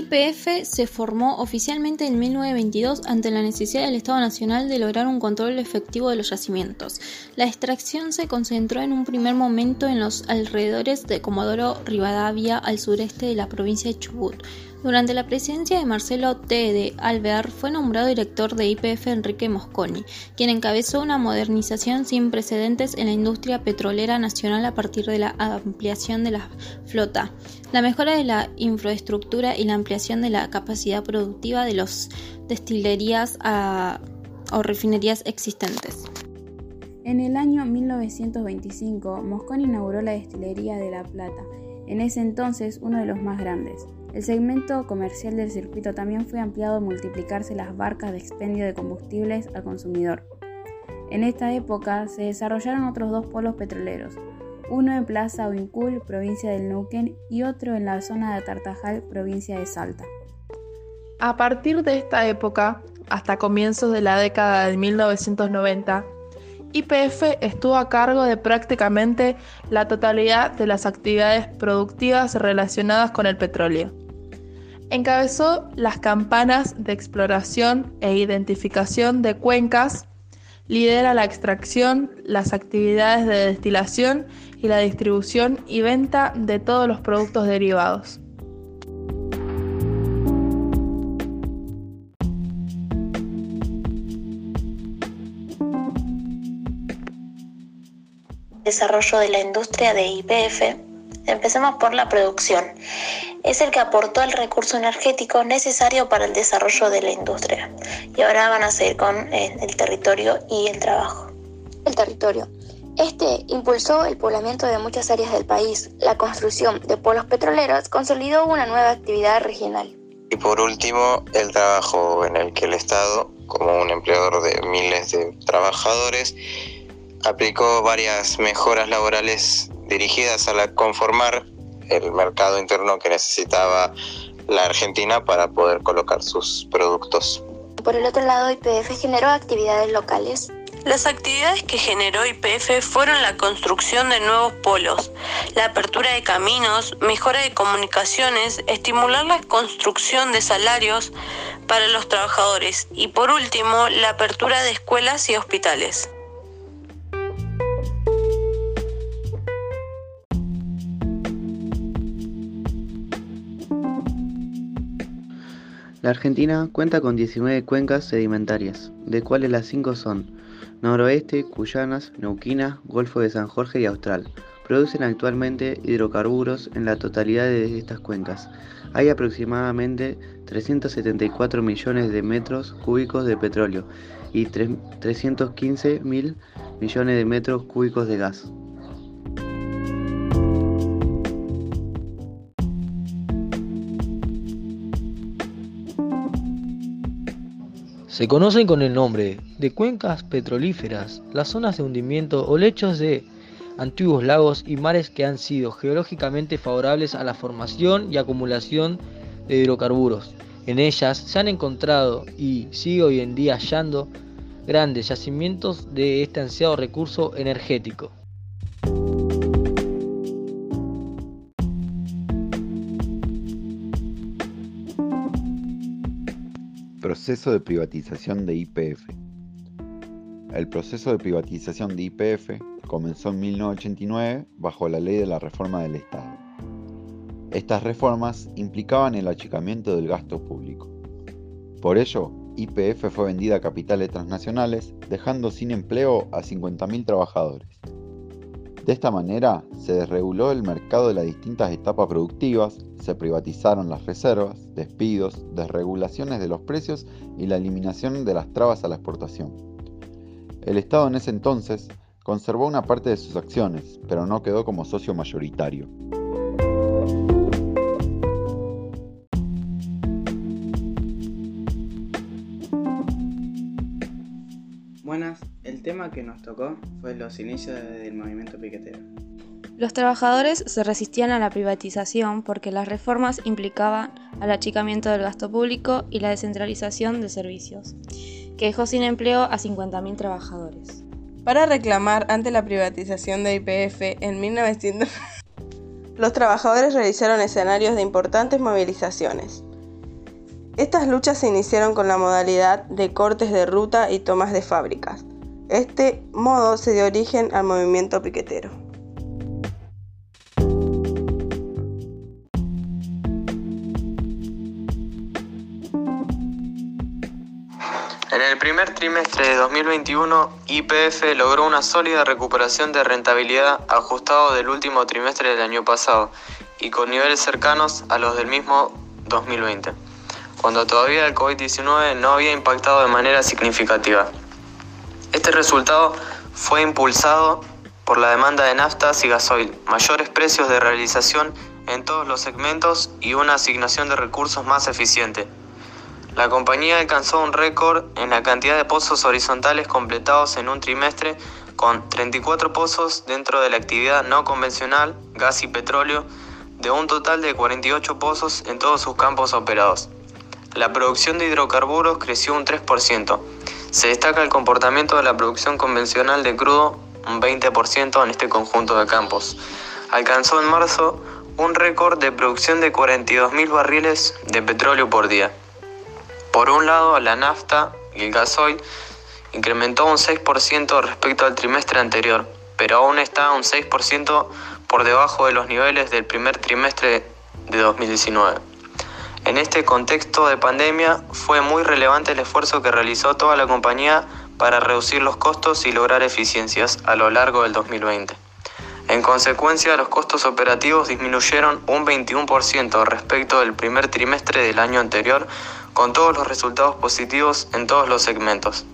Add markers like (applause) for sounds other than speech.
YPF se formó oficialmente en 1922 ante la necesidad del Estado Nacional de lograr un control efectivo de los yacimientos. La extracción se concentró en un primer momento en los alrededores de Comodoro Rivadavia, al sureste de la provincia de Chubut. Durante la presidencia de Marcelo T. de Alvear fue nombrado director de YPF Enrique Mosconi, quien encabezó una modernización sin precedentes en la industria petrolera nacional a partir de la ampliación de la flota, la mejora de la infraestructura y la ampliación de la capacidad productiva de las destilerías o refinerías existentes. En el año 1925, Mosconi inauguró la destilería de La Plata, en ese entonces uno de los más grandes. El segmento comercial del circuito también fue ampliado al multiplicarse las barcas de expendio de combustibles al consumidor. En esta época se desarrollaron otros dos polos petroleros, uno en Plaza Huincul, provincia del Neuquén, y otro en la zona de Tartajal, provincia de Salta. A partir de esta época, hasta comienzos de la década de 1990, YPF estuvo a cargo de prácticamente la totalidad de las actividades productivas relacionadas con el petróleo. Encabezó las campanas de exploración e identificación de cuencas, lidera la extracción, las actividades de destilación y la distribución y venta de todos los productos derivados. Desarrollo de la industria de IPF. Empecemos por la producción es el que aportó el recurso energético necesario para el desarrollo de la industria. Y ahora van a seguir con eh, el territorio y el trabajo. El territorio. Este impulsó el poblamiento de muchas áreas del país. La construcción de polos petroleros consolidó una nueva actividad regional. Y por último, el trabajo en el que el Estado, como un empleador de miles de trabajadores, aplicó varias mejoras laborales dirigidas a la conformar el mercado interno que necesitaba la Argentina para poder colocar sus productos. Por el otro lado, IPF generó actividades locales. Las actividades que generó IPF fueron la construcción de nuevos polos, la apertura de caminos, mejora de comunicaciones, estimular la construcción de salarios para los trabajadores y por último la apertura de escuelas y hospitales. La Argentina cuenta con 19 cuencas sedimentarias, de cuales las 5 son Noroeste, Cuyanas, Neuquina, Golfo de San Jorge y Austral. Producen actualmente hidrocarburos en la totalidad de estas cuencas. Hay aproximadamente 374 millones de metros cúbicos de petróleo y 315 mil millones de metros cúbicos de gas. Se conocen con el nombre de cuencas petrolíferas las zonas de hundimiento o lechos de antiguos lagos y mares que han sido geológicamente favorables a la formación y acumulación de hidrocarburos. En ellas se han encontrado y sigue hoy en día hallando grandes yacimientos de este ansiado recurso energético. Proceso de privatización de IPF. El proceso de privatización de IPF comenzó en 1989 bajo la ley de la reforma del Estado. Estas reformas implicaban el achicamiento del gasto público. Por ello, IPF fue vendida a capitales transnacionales, dejando sin empleo a 50.000 trabajadores. De esta manera, se desreguló el mercado de las distintas etapas productivas, se privatizaron las reservas, despidos, desregulaciones de los precios y la eliminación de las trabas a la exportación. El Estado en ese entonces conservó una parte de sus acciones, pero no quedó como socio mayoritario. Buenas, el tema que nos tocó fue los inicios del movimiento piquetero. Los trabajadores se resistían a la privatización porque las reformas implicaban al achicamiento del gasto público y la descentralización de servicios, que dejó sin empleo a 50.000 trabajadores. Para reclamar ante la privatización de IPF en 1900, (laughs) los trabajadores realizaron escenarios de importantes movilizaciones. Estas luchas se iniciaron con la modalidad de cortes de ruta y tomas de fábricas. Este modo se dio origen al movimiento piquetero. En el primer trimestre de 2021, IPF logró una sólida recuperación de rentabilidad ajustado del último trimestre del año pasado y con niveles cercanos a los del mismo 2020, cuando todavía el COVID-19 no había impactado de manera significativa. Este resultado fue impulsado por la demanda de naftas y gasoil, mayores precios de realización en todos los segmentos y una asignación de recursos más eficiente. La compañía alcanzó un récord en la cantidad de pozos horizontales completados en un trimestre con 34 pozos dentro de la actividad no convencional, gas y petróleo, de un total de 48 pozos en todos sus campos operados. La producción de hidrocarburos creció un 3%. Se destaca el comportamiento de la producción convencional de crudo, un 20% en este conjunto de campos. Alcanzó en marzo un récord de producción de 42.000 barriles de petróleo por día. Por un lado, la nafta y el gasoil incrementó un 6% respecto al trimestre anterior, pero aún está un 6% por debajo de los niveles del primer trimestre de 2019. En este contexto de pandemia fue muy relevante el esfuerzo que realizó toda la compañía para reducir los costos y lograr eficiencias a lo largo del 2020. En consecuencia, los costos operativos disminuyeron un 21% respecto del primer trimestre del año anterior, con todos los resultados positivos en todos los segmentos.